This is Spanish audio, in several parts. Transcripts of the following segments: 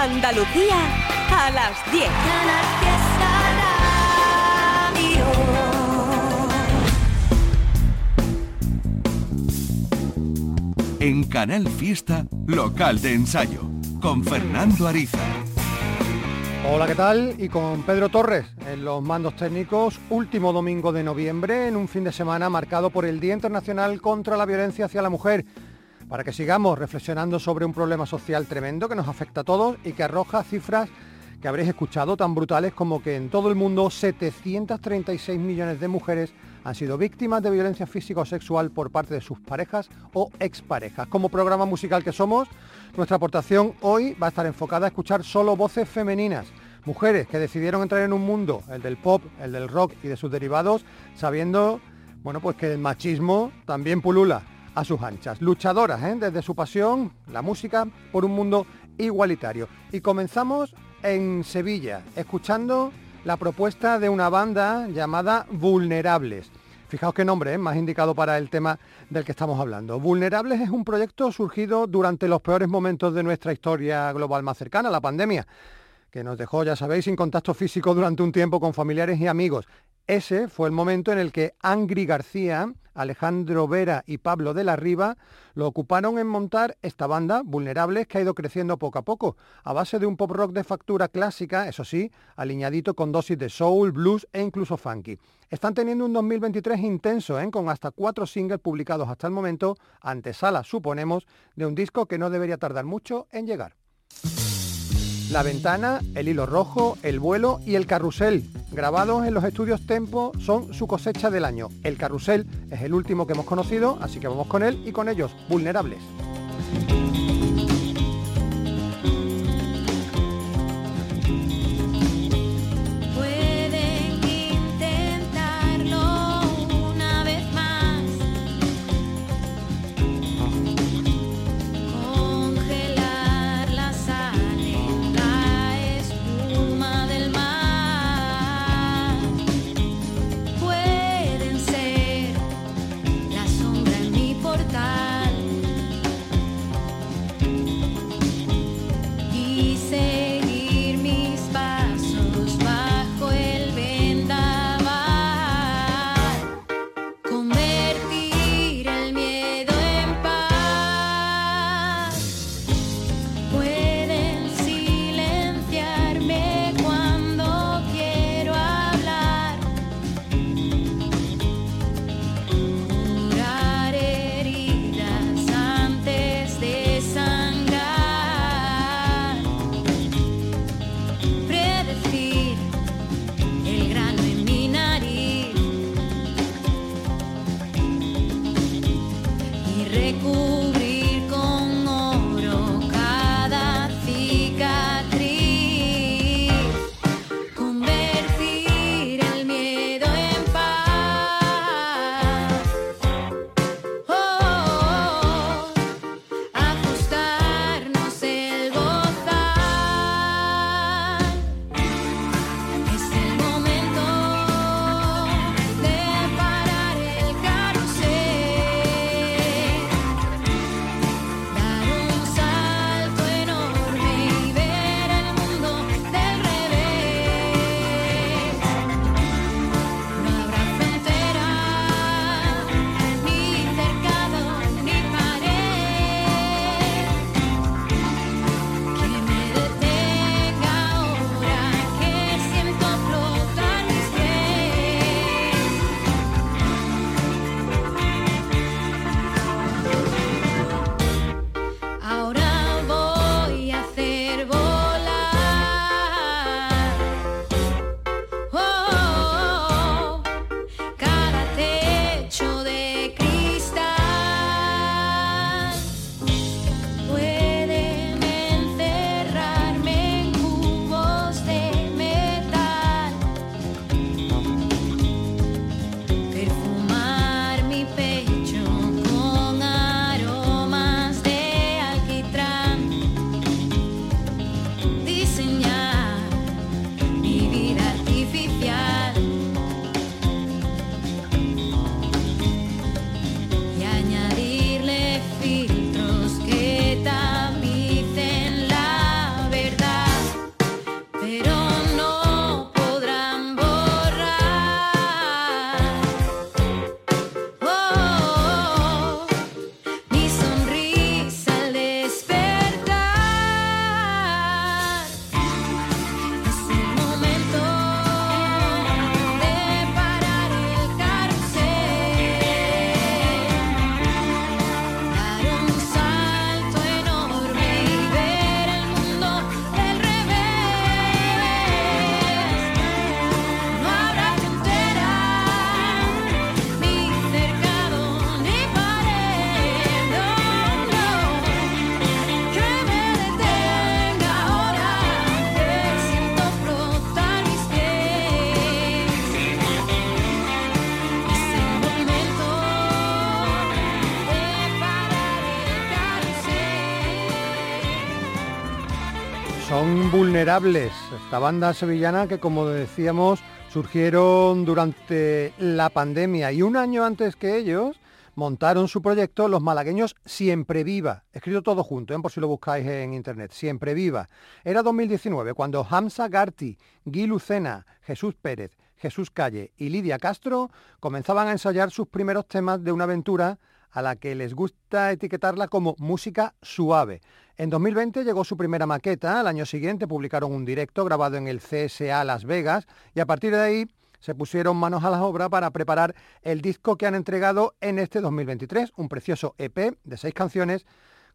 Andalucía a las 10. En Canal Fiesta, local de ensayo, con Fernando Ariza. Hola, ¿qué tal? Y con Pedro Torres en los mandos técnicos, último domingo de noviembre, en un fin de semana marcado por el Día Internacional contra la Violencia hacia la Mujer, para que sigamos reflexionando sobre un problema social tremendo que nos afecta a todos y que arroja cifras que habréis escuchado tan brutales como que en todo el mundo 736 millones de mujeres han sido víctimas de violencia física o sexual por parte de sus parejas o exparejas. Como programa musical que somos, nuestra aportación hoy va a estar enfocada a escuchar solo voces femeninas, mujeres que decidieron entrar en un mundo, el del pop, el del rock y de sus derivados, sabiendo, bueno, pues que el machismo también pulula a sus anchas. Luchadoras, ¿eh? desde su pasión, la música, por un mundo igualitario. Y comenzamos en Sevilla, escuchando la propuesta de una banda llamada Vulnerables. Fijaos qué nombre, ¿eh? más indicado para el tema del que estamos hablando. Vulnerables es un proyecto surgido durante los peores momentos de nuestra historia global más cercana, la pandemia, que nos dejó, ya sabéis, sin contacto físico durante un tiempo con familiares y amigos. Ese fue el momento en el que Angry García, Alejandro Vera y Pablo de la Riva lo ocuparon en montar esta banda, Vulnerables, que ha ido creciendo poco a poco, a base de un pop rock de factura clásica, eso sí, aliñadito con dosis de soul, blues e incluso funky. Están teniendo un 2023 intenso, ¿eh? con hasta cuatro singles publicados hasta el momento, antesala, suponemos, de un disco que no debería tardar mucho en llegar. La ventana, el hilo rojo, el vuelo y el carrusel, grabados en los estudios Tempo, son su cosecha del año. El carrusel es el último que hemos conocido, así que vamos con él y con ellos, vulnerables. Vulnerables, esta banda sevillana que como decíamos surgieron durante la pandemia y un año antes que ellos montaron su proyecto los malagueños Siempre Viva, escrito todo junto, ¿eh? por si lo buscáis en internet, Siempre Viva. Era 2019 cuando Hamza Garti, Gui Lucena, Jesús Pérez, Jesús Calle y Lidia Castro comenzaban a ensayar sus primeros temas de una aventura a la que les gusta etiquetarla como música suave. En 2020 llegó su primera maqueta, al año siguiente publicaron un directo grabado en el CSA Las Vegas y a partir de ahí se pusieron manos a la obra para preparar el disco que han entregado en este 2023, un precioso EP de seis canciones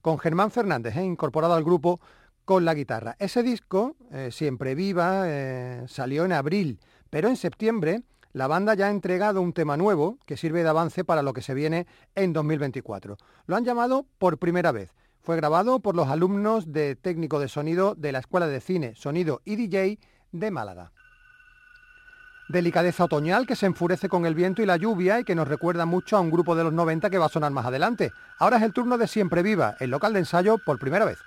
con Germán Fernández, eh, incorporado al grupo con la guitarra. Ese disco, eh, Siempre Viva, eh, salió en abril, pero en septiembre la banda ya ha entregado un tema nuevo que sirve de avance para lo que se viene en 2024. Lo han llamado por primera vez. Fue grabado por los alumnos de técnico de sonido de la Escuela de Cine, Sonido y DJ de Málaga. Delicadeza otoñal que se enfurece con el viento y la lluvia y que nos recuerda mucho a un grupo de los 90 que va a sonar más adelante. Ahora es el turno de Siempre Viva, el local de ensayo por primera vez.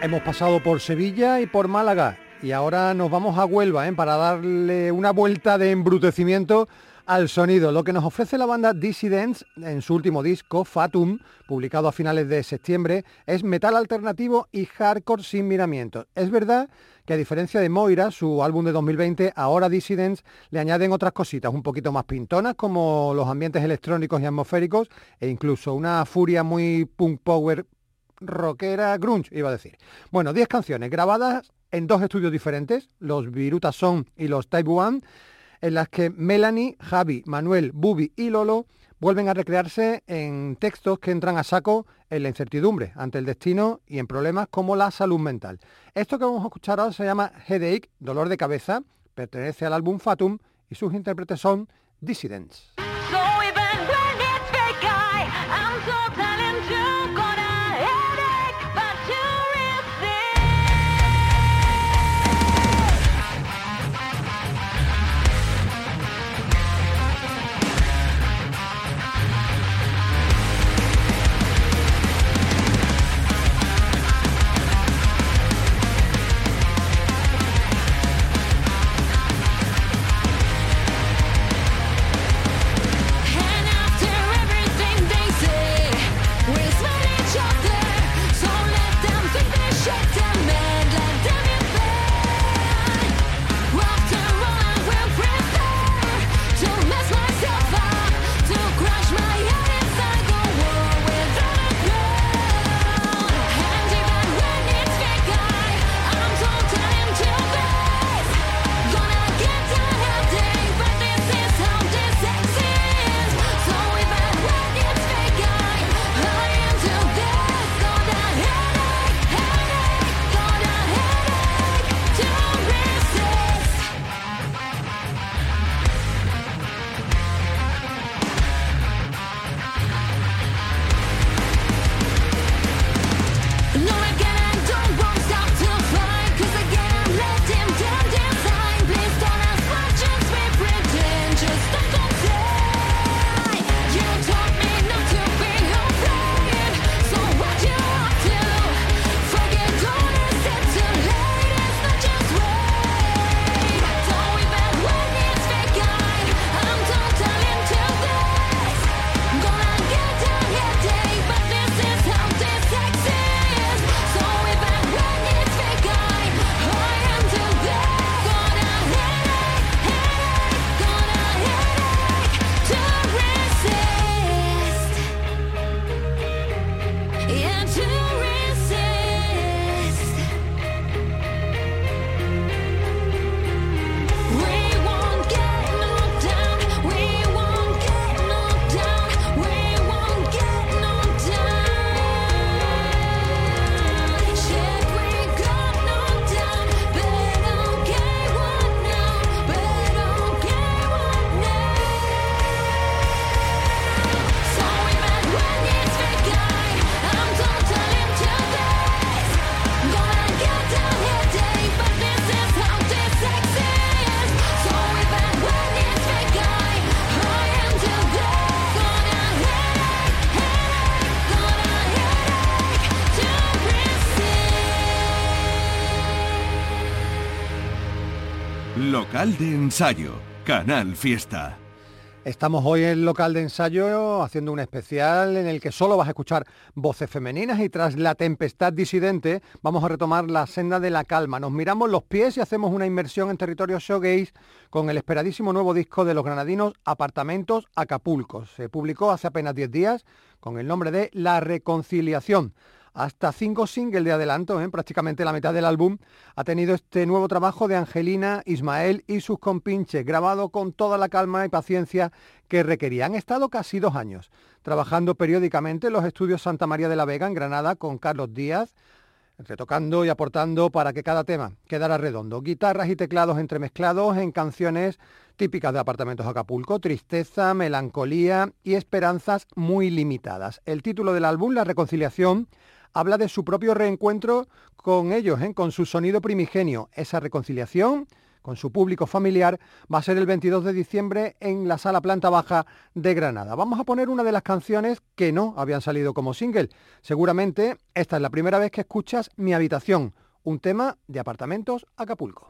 Hemos pasado por Sevilla y por Málaga y ahora nos vamos a Huelva ¿eh? para darle una vuelta de embrutecimiento al sonido. Lo que nos ofrece la banda Dissidents en su último disco, Fatum, publicado a finales de septiembre, es metal alternativo y hardcore sin miramientos. Es verdad que a diferencia de Moira, su álbum de 2020, ahora Dissidents le añaden otras cositas un poquito más pintonas, como los ambientes electrónicos y atmosféricos, e incluso una furia muy punk power rockera grunge, iba a decir. Bueno, 10 canciones grabadas en dos estudios diferentes, los Viruta Song y los Type One, en las que Melanie, Javi, Manuel, Bubi y Lolo vuelven a recrearse en textos que entran a saco en la incertidumbre ante el destino y en problemas como la salud mental. Esto que vamos a escuchar ahora se llama Headache, dolor de cabeza, pertenece al álbum Fatum y sus intérpretes son Dissidents. De ensayo, Canal Fiesta. Estamos hoy en local de ensayo haciendo un especial en el que solo vas a escuchar voces femeninas y tras la tempestad disidente vamos a retomar la senda de la calma. Nos miramos los pies y hacemos una inmersión en territorio showgaze con el esperadísimo nuevo disco de los granadinos Apartamentos Acapulco. Se publicó hace apenas 10 días con el nombre de La Reconciliación hasta cinco singles de adelanto, ¿eh? prácticamente la mitad del álbum, ha tenido este nuevo trabajo de Angelina, Ismael y sus compinches, grabado con toda la calma y paciencia que requería. Han estado casi dos años trabajando periódicamente en los estudios Santa María de la Vega en Granada con Carlos Díaz, retocando y aportando para que cada tema quedara redondo. Guitarras y teclados entremezclados en canciones típicas de Apartamentos Acapulco, tristeza, melancolía y esperanzas muy limitadas. El título del álbum, La Reconciliación, habla de su propio reencuentro con ellos, ¿eh? con su sonido primigenio, esa reconciliación con su público familiar, va a ser el 22 de diciembre en la sala planta baja de Granada. Vamos a poner una de las canciones que no habían salido como single. Seguramente esta es la primera vez que escuchas Mi habitación, un tema de apartamentos Acapulco.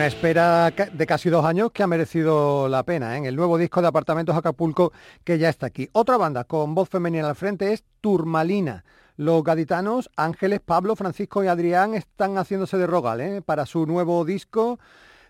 Espera de casi dos años que ha merecido la pena, en ¿eh? el nuevo disco de Apartamentos Acapulco que ya está aquí. Otra banda con voz femenina al frente es Turmalina. Los gaditanos Ángeles, Pablo, Francisco y Adrián están haciéndose de rogal ¿eh? para su nuevo disco.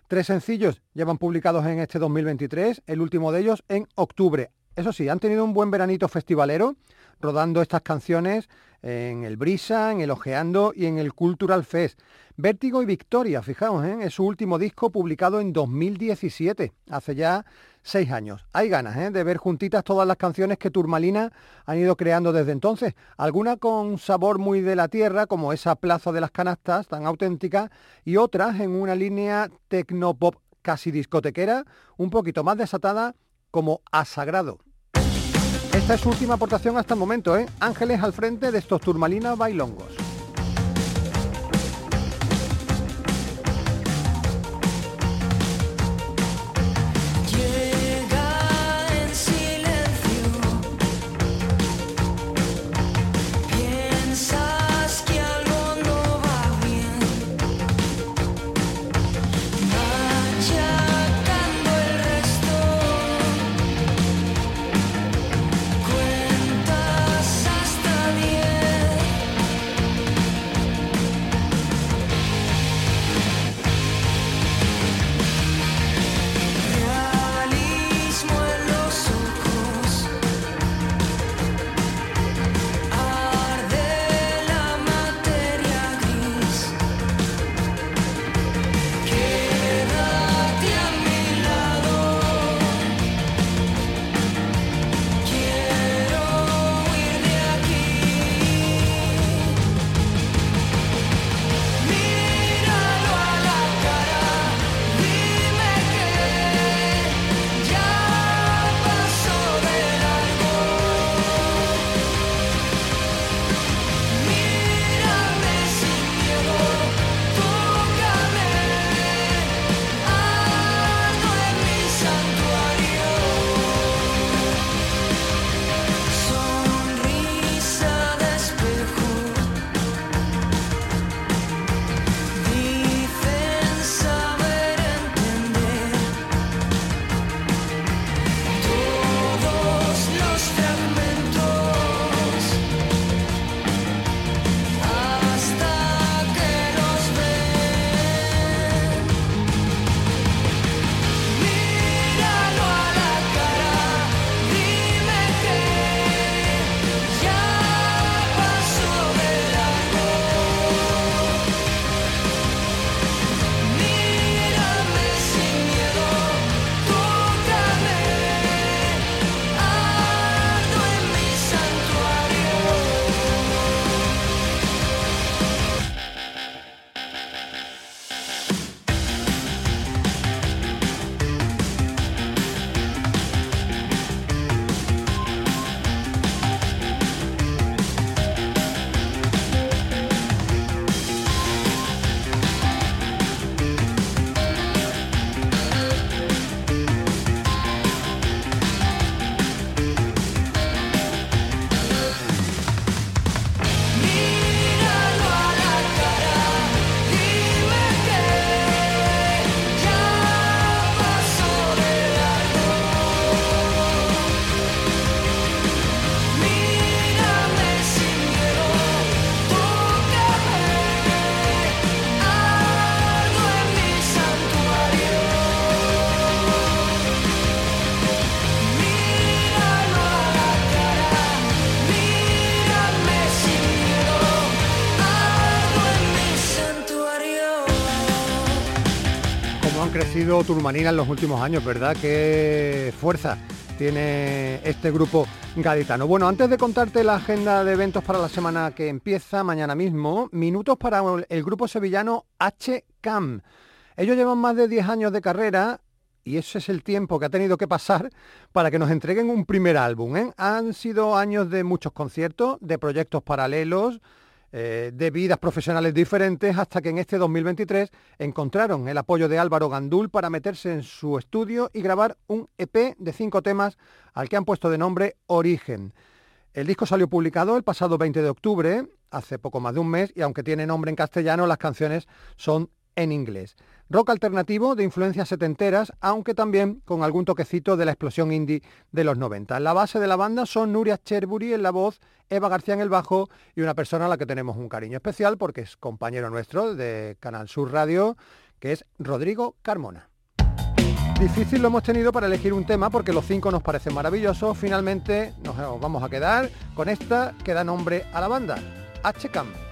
Tres sencillos llevan publicados en este 2023, el último de ellos en octubre. Eso sí, han tenido un buen veranito festivalero, rodando estas canciones en el Brisa, en el Ojeando y en el Cultural Fest. Vértigo y Victoria, fijaos, ¿eh? es su último disco publicado en 2017, hace ya seis años. Hay ganas ¿eh? de ver juntitas todas las canciones que Turmalina han ido creando desde entonces, algunas con sabor muy de la tierra, como esa Plaza de las Canastas, tan auténtica, y otras en una línea tecnopop casi discotequera, un poquito más desatada, como a sagrado. Esta es su última aportación hasta el momento, ¿eh? Ángeles al frente de estos Turmalina bailongos. Turmanina en los últimos años, ¿verdad? Qué fuerza tiene este grupo gaditano. Bueno, antes de contarte la agenda de eventos para la semana que empieza mañana mismo, minutos para el grupo sevillano HCAM. Ellos llevan más de 10 años de carrera y ese es el tiempo que ha tenido que pasar para que nos entreguen un primer álbum. ¿eh? Han sido años de muchos conciertos, de proyectos paralelos, eh, de vidas profesionales diferentes, hasta que en este 2023 encontraron el apoyo de Álvaro Gandul para meterse en su estudio y grabar un EP de cinco temas al que han puesto de nombre Origen. El disco salió publicado el pasado 20 de octubre, hace poco más de un mes, y aunque tiene nombre en castellano, las canciones son en inglés. Rock alternativo de influencias setenteras, aunque también con algún toquecito de la explosión indie de los 90. La base de la banda son Nuria Cherbury en la voz, Eva García en el bajo y una persona a la que tenemos un cariño especial porque es compañero nuestro de Canal Sur Radio, que es Rodrigo Carmona. Difícil lo hemos tenido para elegir un tema porque los cinco nos parecen maravillosos. Finalmente nos vamos a quedar con esta que da nombre a la banda, HCAM.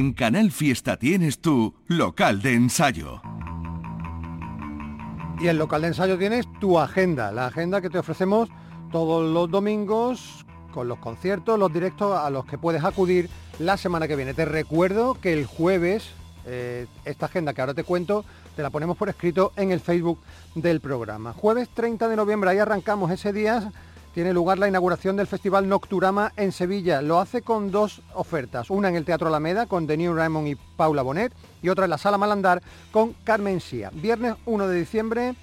En Canal Fiesta tienes tu local de ensayo. Y en local de ensayo tienes tu agenda, la agenda que te ofrecemos todos los domingos con los conciertos, los directos a los que puedes acudir la semana que viene. Te recuerdo que el jueves, eh, esta agenda que ahora te cuento, te la ponemos por escrito en el Facebook del programa. Jueves 30 de noviembre, ahí arrancamos ese día tiene lugar la inauguración del Festival Nocturama en Sevilla. Lo hace con dos ofertas, una en el Teatro Alameda con Denis Raymond y Paula Bonet y otra en la Sala Malandar con Carmen Sía. Viernes 1 de diciembre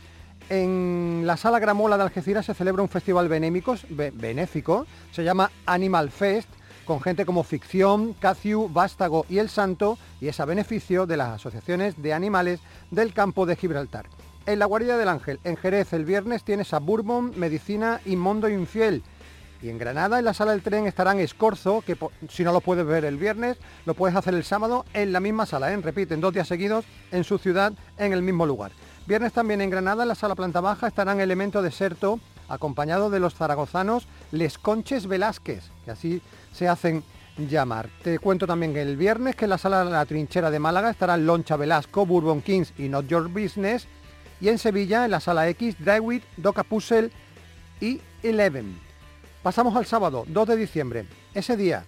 en la Sala Gramola de Algeciras se celebra un festival benéfico, se llama Animal Fest, con gente como Ficción, Caciu, Vástago y El Santo, y es a beneficio de las asociaciones de animales del campo de Gibraltar. En la Guardia del Ángel, en Jerez, el viernes tienes a Bourbon, Medicina y Mondo Infiel. Y en Granada, en la sala del tren, estarán Escorzo, que si no lo puedes ver el viernes, lo puedes hacer el sábado en la misma sala. ¿eh? Repiten, dos días seguidos en su ciudad, en el mismo lugar. Viernes también en Granada, en la sala planta baja, estarán Elemento Deserto, acompañado de los zaragozanos Les Conches Velázquez, que así se hacen llamar. Te cuento también que el viernes, que en la sala La Trinchera de Málaga estarán Loncha Velasco, Bourbon Kings y Not Your Business y en Sevilla, en la Sala X, Drywit, Doca y Eleven. Pasamos al sábado, 2 de diciembre. Ese día,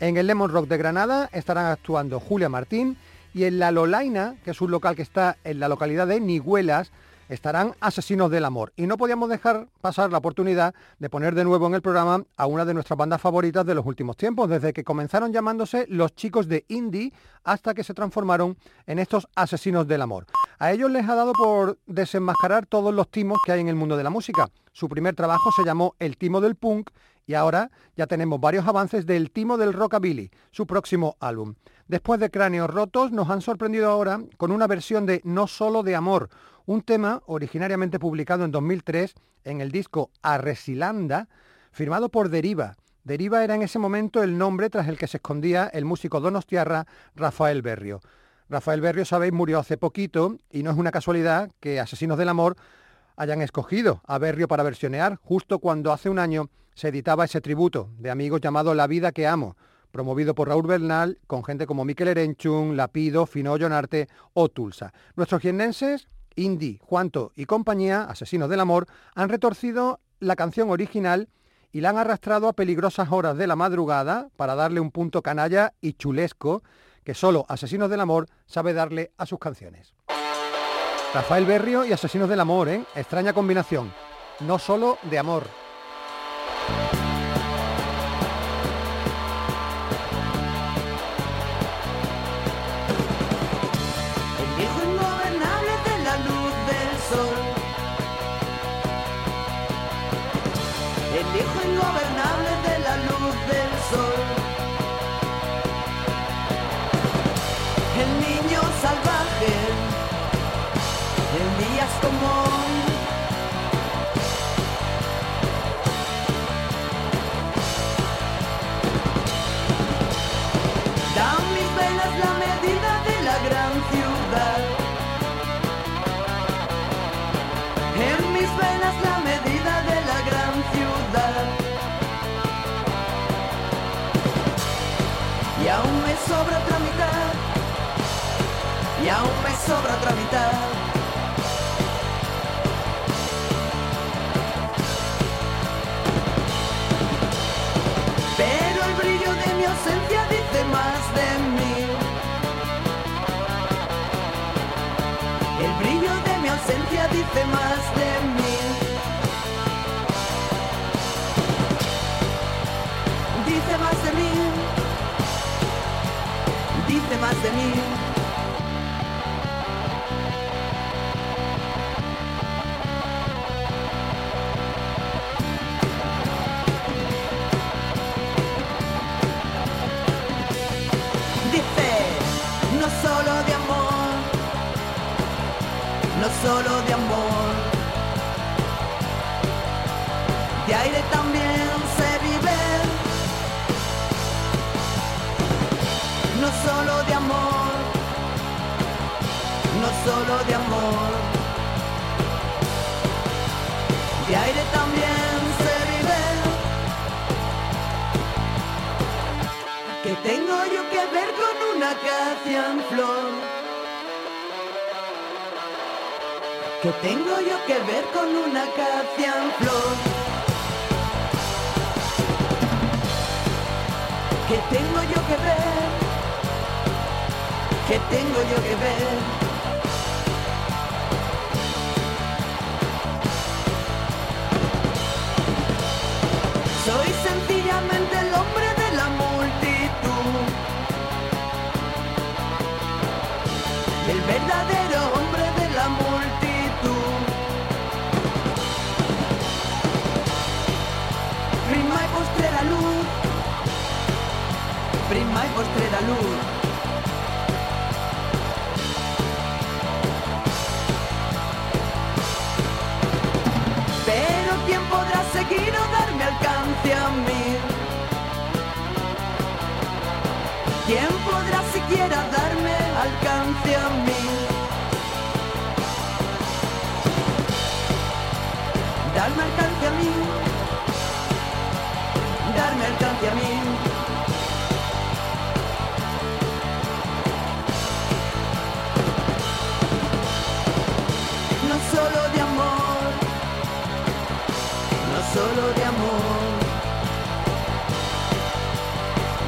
en el Lemon Rock de Granada, estarán actuando Julia Martín y en La Lolaina, que es un local que está en la localidad de Niguelas, estarán Asesinos del Amor. Y no podíamos dejar pasar la oportunidad de poner de nuevo en el programa a una de nuestras bandas favoritas de los últimos tiempos, desde que comenzaron llamándose Los Chicos de Indie hasta que se transformaron en estos Asesinos del Amor. A ellos les ha dado por desenmascarar todos los timos que hay en el mundo de la música. Su primer trabajo se llamó El Timo del Punk y ahora ya tenemos varios avances del Timo del Rockabilly, su próximo álbum. Después de Cráneos Rotos nos han sorprendido ahora con una versión de No Solo de Amor, un tema originariamente publicado en 2003 en el disco Arresilanda, firmado por Deriva. Deriva era en ese momento el nombre tras el que se escondía el músico donostiarra Rafael Berrio. Rafael Berrio, sabéis, murió hace poquito y no es una casualidad que Asesinos del Amor hayan escogido a Berrio para versionear justo cuando hace un año se editaba ese tributo de amigos llamado La vida que amo, promovido por Raúl Bernal con gente como Miquel Erenchun, Lapido, Fino Jonarte o Tulsa. Nuestros jiennenses Indy, Juanto y compañía, Asesinos del Amor, han retorcido la canción original y la han arrastrado a peligrosas horas de la madrugada para darle un punto canalla y chulesco que solo Asesinos del Amor sabe darle a sus canciones. Rafael Berrio y Asesinos del Amor, ¿eh? Extraña combinación. No solo de amor. Y aún me sobra otra mitad. Pero el brillo de mi ausencia dice más de mí. El brillo de mi ausencia dice más de mí. Dice más de mí más de mí. Solo de amor, de aire también se vive. No solo de solo de amor. De aire también se vive. Que tengo yo que ver con una acacia en flor? ¿Qué tengo yo que ver con una acacia flor? ¿Qué tengo yo que ver? ¿Qué tengo yo que ver? Soy sencillamente da lui prima e vostri da lui. Darme alcance a mí. No solo de amor no solo de amor,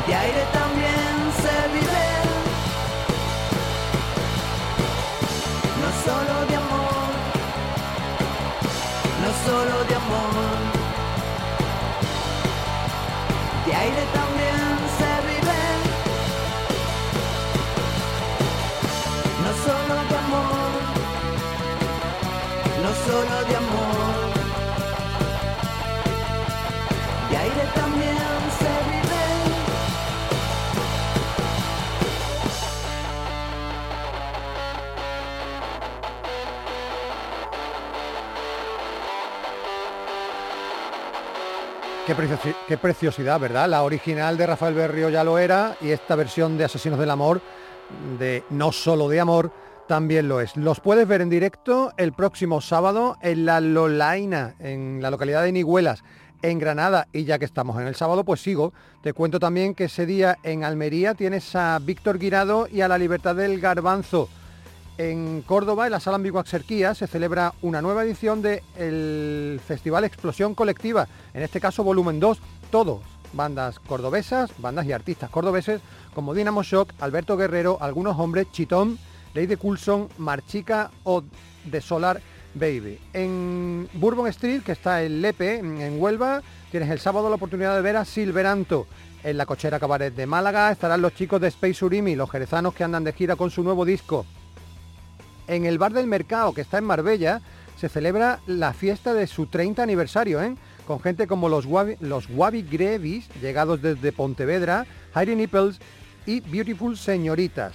de aire también se vive. No solo de amor, no solo de amor, qué preciosidad, ¿verdad? La original de Rafael Berrio ya lo era y esta versión de Asesinos del Amor, de No Solo de Amor, también lo es. Los puedes ver en directo el próximo sábado en la Lolaina, en la localidad de Nihuelas, en Granada. Y ya que estamos en el sábado, pues sigo. Te cuento también que ese día en Almería tienes a Víctor Guirado y a la Libertad del Garbanzo. En Córdoba, en la Sala Ambigua Xerquía, se celebra una nueva edición del Festival Explosión Colectiva, en este caso volumen 2, todos, bandas cordobesas, bandas y artistas cordobeses, como Dinamo Shock, Alberto Guerrero, Algunos Hombres, Chitón, Lady Coulson, Marchica o The Solar Baby. En Bourbon Street, que está en Lepe, en Huelva, tienes el sábado la oportunidad de ver a Silveranto. En la cochera cabaret de Málaga estarán los chicos de Space Urimi, los jerezanos que andan de gira con su nuevo disco. En el bar del mercado que está en Marbella se celebra la fiesta de su 30 aniversario, ¿eh? con gente como los Wabi, los Grevis, llegados desde Pontevedra, Heidi Nipples y Beautiful Señoritas.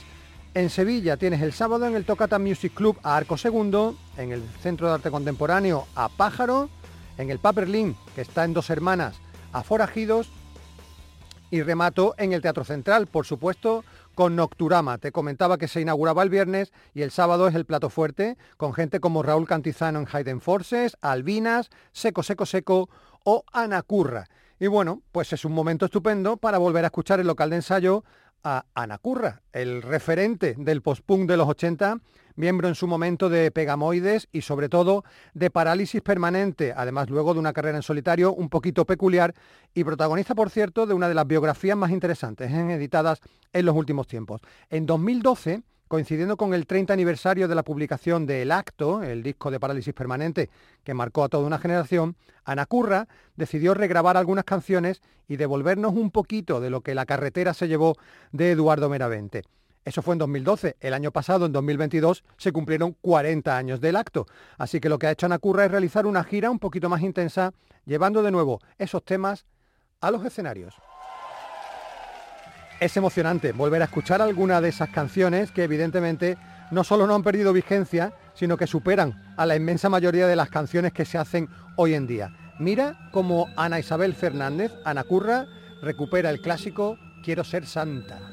En Sevilla tienes el sábado en el Tocata Music Club a Arco Segundo, en el Centro de Arte Contemporáneo a Pájaro, en el Paperlin, que está en Dos Hermanas, a Forajidos y remato en el Teatro Central, por supuesto, con Nocturama. Te comentaba que se inauguraba el viernes y el sábado es el plato fuerte, con gente como Raúl Cantizano en Hayden Forces, Albinas, Seco Seco Seco o Anacurra. Y bueno, pues es un momento estupendo para volver a escuchar el local de ensayo a Anacurra, el referente del post-punk de los 80, miembro en su momento de Pegamoides y sobre todo de Parálisis Permanente, además luego de una carrera en solitario un poquito peculiar y protagonista, por cierto, de una de las biografías más interesantes ¿eh? editadas en los últimos tiempos. En 2012, coincidiendo con el 30 aniversario de la publicación de El Acto, el disco de Parálisis Permanente que marcó a toda una generación, Anacurra decidió regrabar algunas canciones y devolvernos un poquito de lo que la carretera se llevó de Eduardo Meravente. Eso fue en 2012. El año pasado, en 2022, se cumplieron 40 años del acto. Así que lo que ha hecho Anacurra es realizar una gira un poquito más intensa, llevando de nuevo esos temas a los escenarios. Es emocionante volver a escuchar alguna de esas canciones que evidentemente no solo no han perdido vigencia, sino que superan a la inmensa mayoría de las canciones que se hacen hoy en día. Mira cómo Ana Isabel Fernández, Ana Curra, recupera el clásico Quiero ser santa.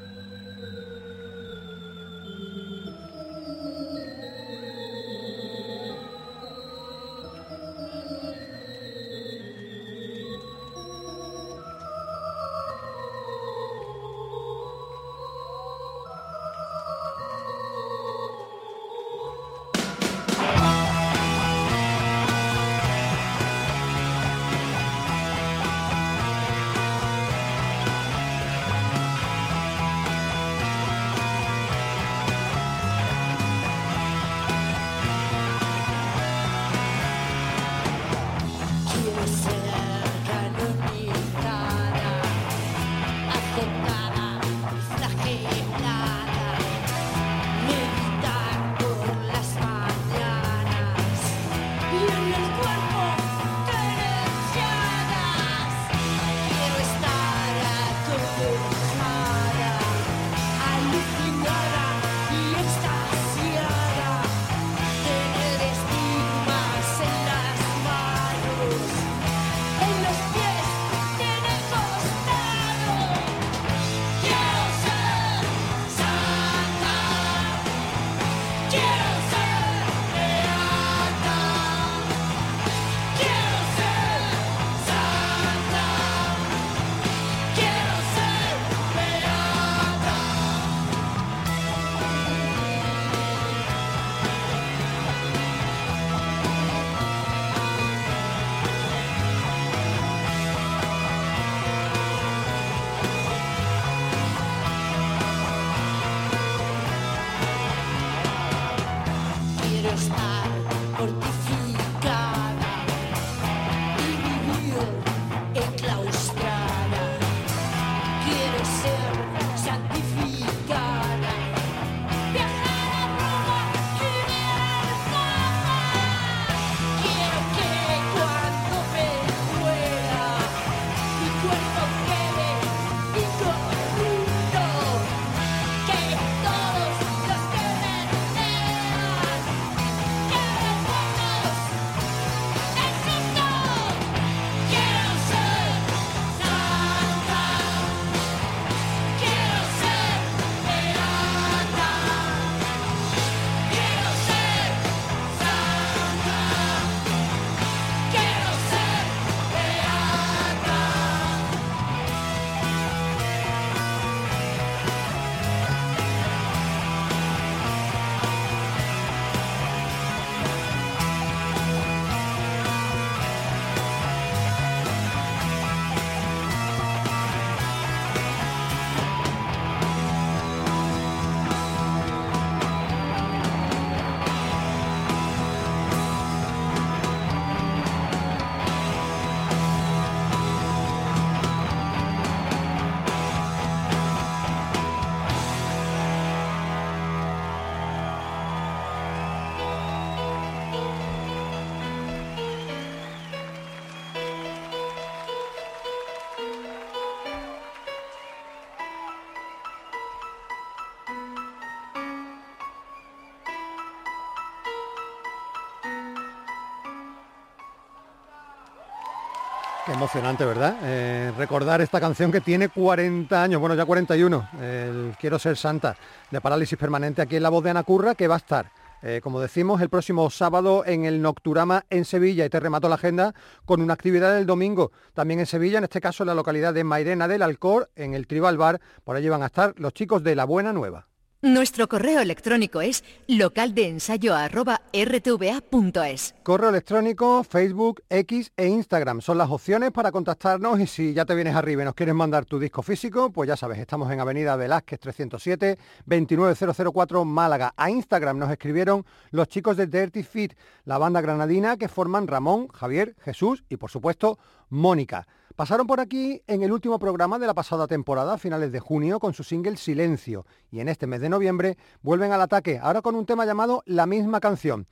Emocionante, ¿verdad? Eh, recordar esta canción que tiene 40 años, bueno, ya 41, el Quiero ser santa, de parálisis permanente, aquí en la voz de Ana Curra, que va a estar, eh, como decimos, el próximo sábado en el Nocturama en Sevilla, y te remato la agenda con una actividad el domingo, también en Sevilla, en este caso en la localidad de Mairena del Alcor, en el Tribal Bar, por allí van a estar los chicos de La Buena Nueva. Nuestro correo electrónico es localdeensayo.rtva.es. Correo electrónico, Facebook, X e Instagram son las opciones para contactarnos y si ya te vienes arriba y nos quieres mandar tu disco físico, pues ya sabes, estamos en Avenida Velázquez 307, 29004 Málaga. A Instagram nos escribieron los chicos de Dirty Fit, la banda granadina que forman Ramón, Javier, Jesús y por supuesto Mónica. Pasaron por aquí en el último programa de la pasada temporada, a finales de junio, con su single Silencio, y en este mes de noviembre vuelven al ataque, ahora con un tema llamado La misma canción.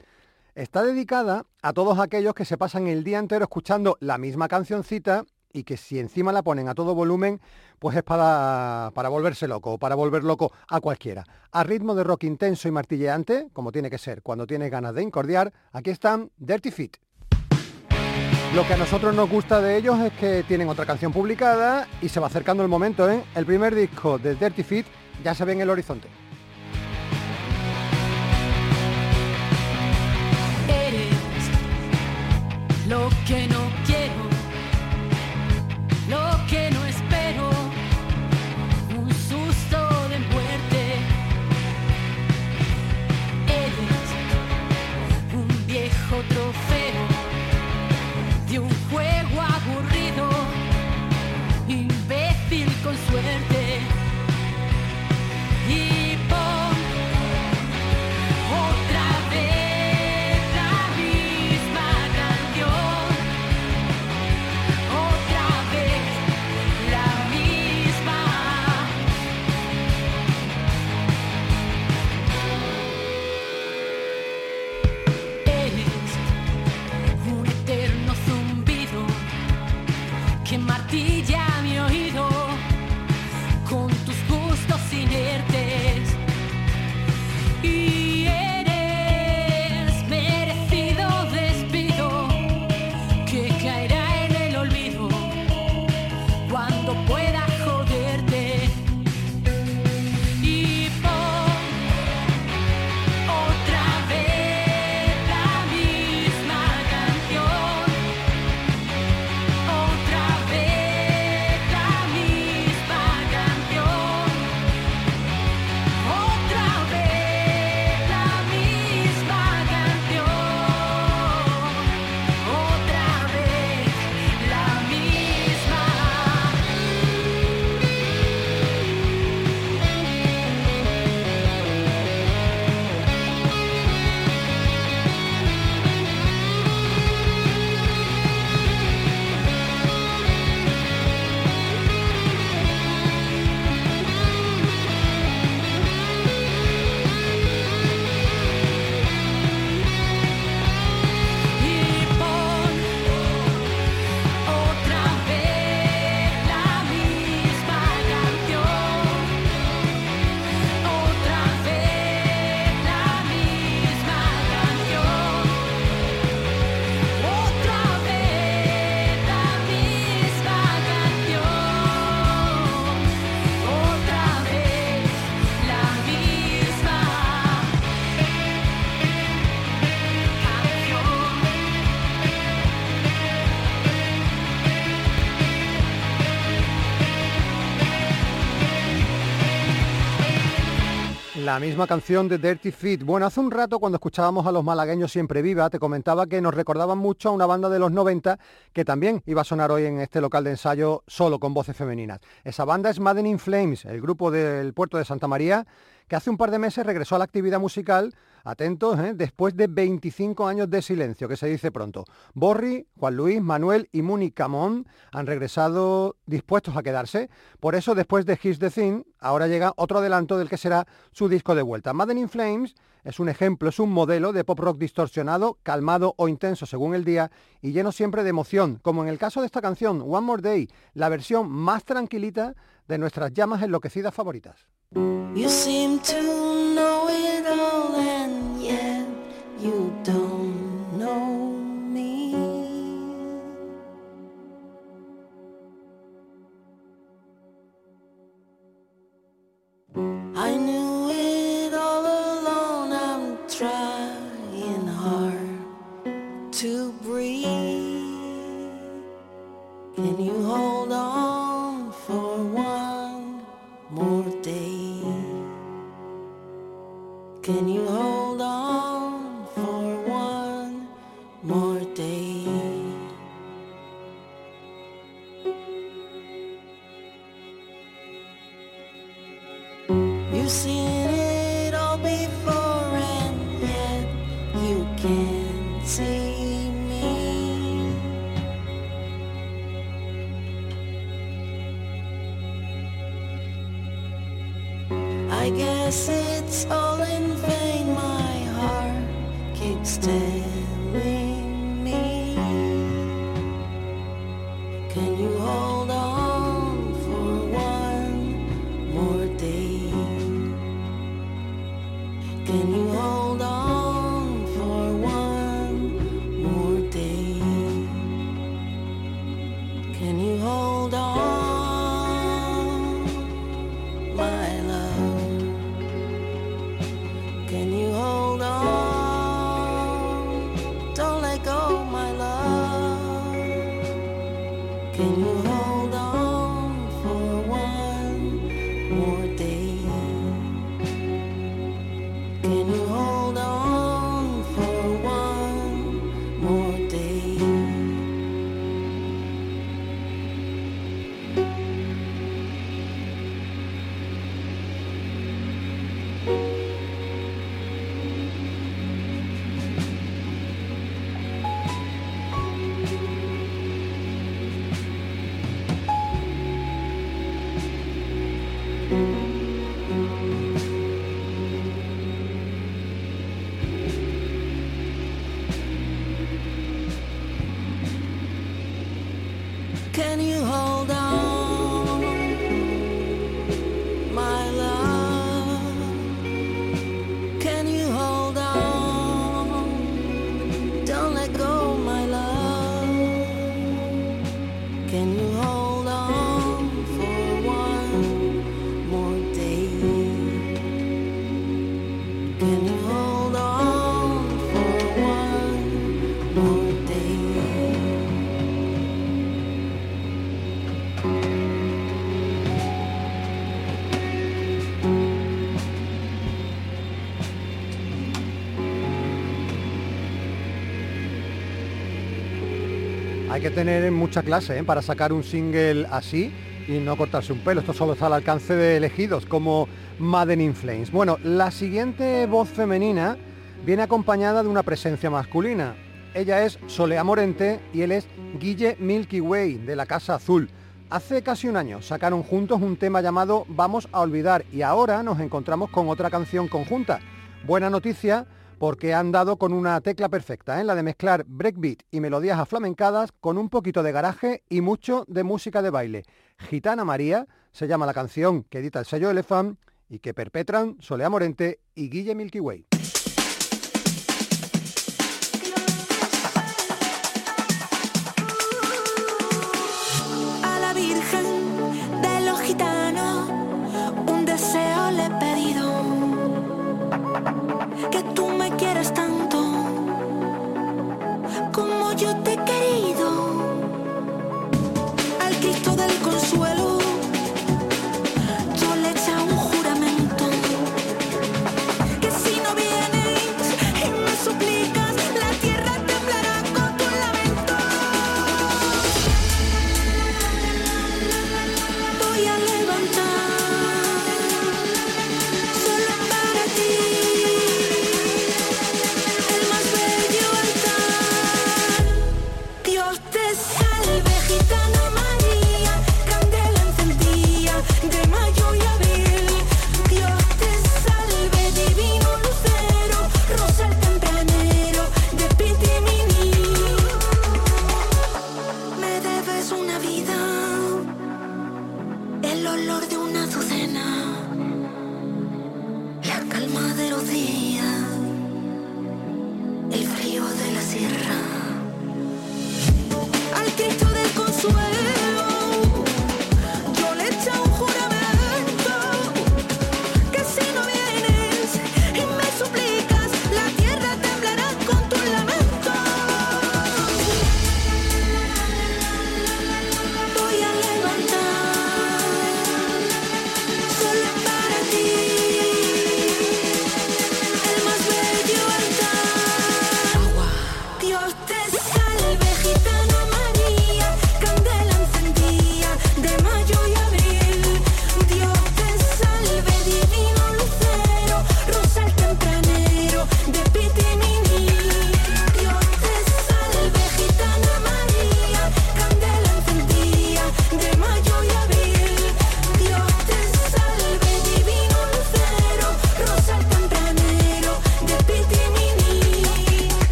Está dedicada a todos aquellos que se pasan el día entero escuchando la misma cancioncita y que si encima la ponen a todo volumen, pues es para, volverse loco o para volver loco a cualquiera. A ritmo de rock intenso y martilleante, como tiene que ser cuando tienes ganas de incordiar, aquí están Dirty Feet. Lo que a nosotros nos gusta de ellos es que tienen otra canción publicada y se va acercando el momento, ¿eh? El primer disco de Dirty Feet ya se ve en el horizonte. La misma canción de Dirty Feet. Bueno, hace un rato cuando escuchábamos a los malagueños siempre viva, te comentaba que nos recordaban mucho a una banda de los 90 que también iba a sonar hoy en este local de ensayo solo con voces femeninas. Esa banda es Madden in Flames, el grupo del puerto de Santa María, que hace un par de meses regresó a la actividad musical, atentos, ¿eh? después de 25 años de silencio, que se dice pronto. Borri, Juan Luis, Manuel y Muni Camón han regresado dispuestos a quedarse. Por eso, después de His the Thing, ahora llega otro adelanto del que será su disco de vuelta. Madden in Flames es un ejemplo, es un modelo de pop rock distorsionado, calmado o intenso según el día y lleno siempre de emoción, como en el caso de esta canción, One More Day, la versión más tranquilita de nuestras llamas enloquecidas favoritas. Can you hold on tener mucha clase ¿eh? para sacar un single así y no cortarse un pelo. Esto solo está al alcance de elegidos como Madden in Flames. Bueno, la siguiente voz femenina viene acompañada de una presencia masculina. Ella es Solea Morente y él es Guille Milky Way de la Casa Azul. Hace casi un año sacaron juntos un tema llamado Vamos a olvidar y ahora nos encontramos con otra canción conjunta. Buena noticia porque han dado con una tecla perfecta, en la de mezclar breakbeat y melodías aflamencadas con un poquito de garaje y mucho de música de baile. Gitana María se llama la canción que edita el sello Elephant y que perpetran Solea Morente y Guille Milky Way.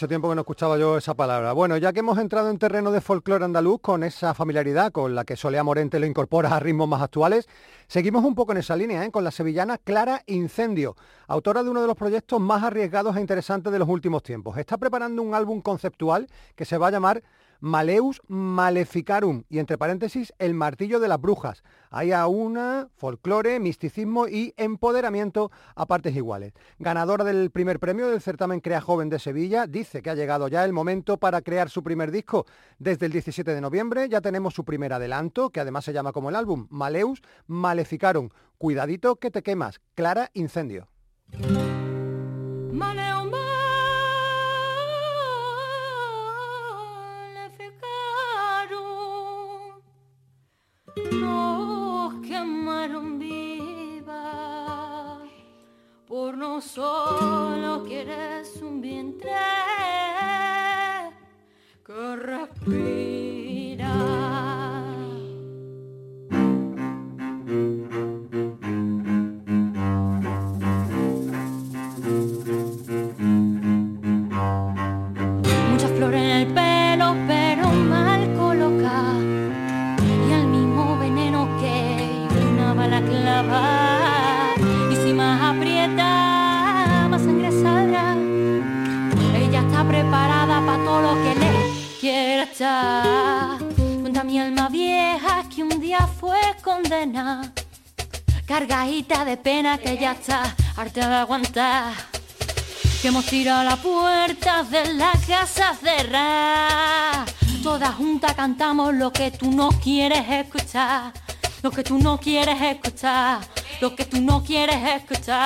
Mucho tiempo que no escuchaba yo esa palabra. Bueno, ya que hemos entrado en terreno de folclore andaluz con esa familiaridad con la que Solea Morente lo incorpora a ritmos más actuales, seguimos un poco en esa línea, ¿eh? con la sevillana Clara Incendio, autora de uno de los proyectos más arriesgados e interesantes de los últimos tiempos. Está preparando un álbum conceptual que se va a llamar Maleus Maleficarum y entre paréntesis El martillo de las brujas. Hay a una folclore, misticismo y empoderamiento a partes iguales. Ganadora del primer premio del certamen Crea Joven de Sevilla, dice que ha llegado ya el momento para crear su primer disco. Desde el 17 de noviembre ya tenemos su primer adelanto, que además se llama como el álbum, Maleus Maleficarum. Cuidadito que te quemas. Clara Incendio. Por no solo quieres un vientre que respira. Que ya está harta de aguantar. Que hemos tirado la puerta de la casa cerrada. Todas juntas cantamos lo que tú no quieres escuchar. Lo que tú no quieres escuchar. Lo que tú no quieres escuchar.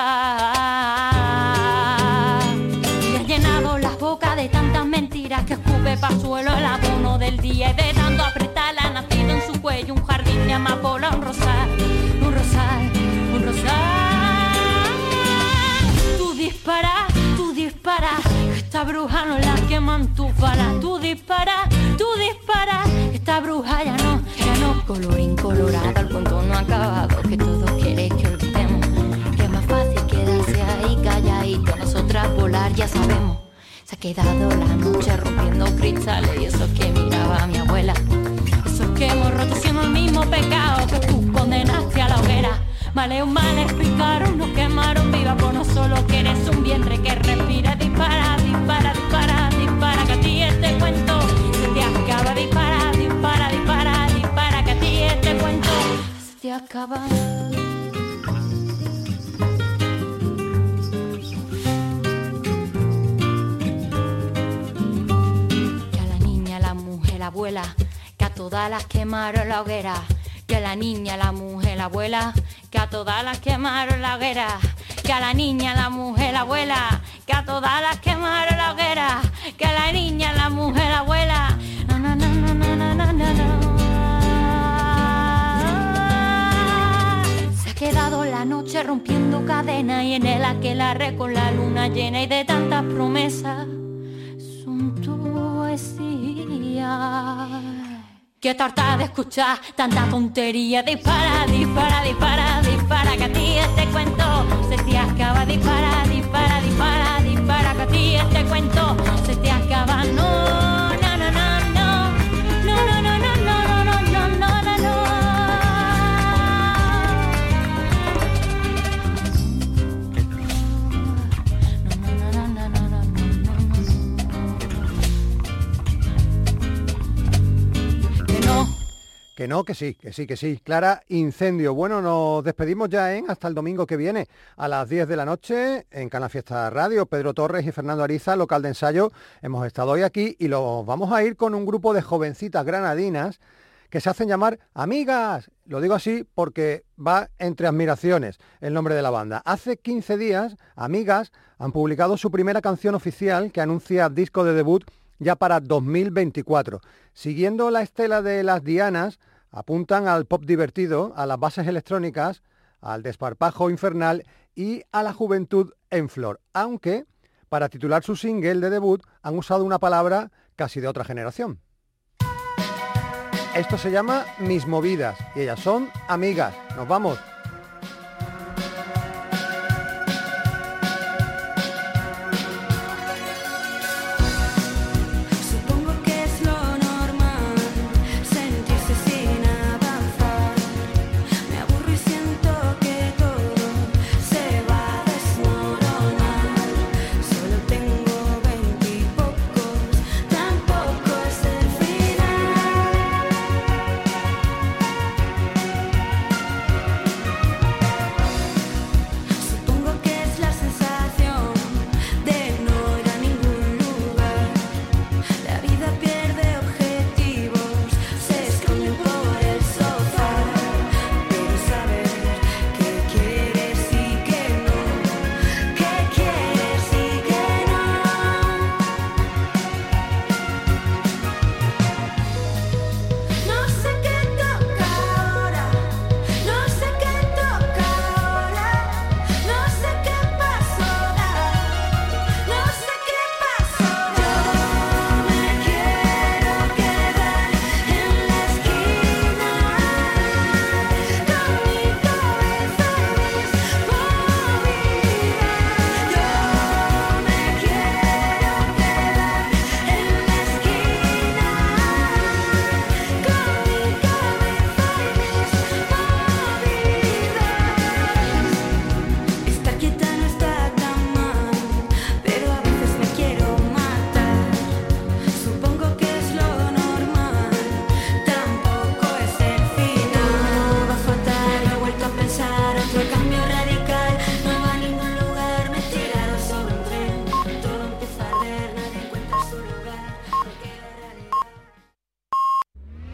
Y has llenado las bocas de tantas mentiras que escupe pa' suelo el abono del día. Y de tanto apretar ha nacido en su cuello un jardín de amapola, un rosal, un rosal, un rosal. Tú dispara, tú dispara, que esta bruja no la queman tus balas. Tú dispara, tú dispara, que esta bruja ya no, ya no. Colorín colorado, el cuento no ha acabado, que todos queréis que olvidemos. Que es más fácil quedarse ahí calladito, nosotras volar ya sabemos. Se ha quedado la noche rompiendo cristales y eso que miraba a mi abuela. Eso que hemos roto siendo el mismo pecado que tú condenaste a la hoguera. Maleo mal explicaron, nos quemaron viva por no solo que eres un vientre que respira, dispara, dispara, dispara, dispara, que a ti este cuento se te acaba, dispara, dispara, dispara, dispara, que a ti este cuento se te acaba. Que a la niña, la mujer, la abuela, que a todas las quemaron la hoguera que a la niña, la mujer, la abuela, que a todas las quemaron la hoguera, que a la niña, la mujer, la abuela, que a todas las quemaron la hoguera, que a la niña, la mujer, la abuela. Se ha quedado la noche rompiendo cadena y en el aquelarre con la luna llena y de tantas promesas son tu suntuosidad. Que tarta de escuchar tanta tontería. Dispara, dispara, dispara, dispara, que a ti este cuento se te acaba. Dispara, dispara, dispara, dispara, que a ti este cuento se te acaba. No, Que no, que sí, que sí, que sí. Clara, incendio. Bueno, nos despedimos ya, ¿eh? Hasta el domingo que viene, a las 10 de la noche, en Canal Fiesta Radio. Pedro Torres y Fernando Ariza, local de ensayo. Hemos estado hoy aquí y lo vamos a ir con un grupo de jovencitas granadinas que se hacen llamar amigas. Lo digo así porque va entre admiraciones el nombre de la banda. Hace 15 días, amigas han publicado su primera canción oficial que anuncia disco de debut ya para 2024. Siguiendo la estela de las Dianas, apuntan al pop divertido, a las bases electrónicas, al desparpajo infernal y a la juventud en flor, aunque para titular su single de debut han usado una palabra casi de otra generación. Esto se llama Mis Movidas y ellas son amigas. Nos vamos.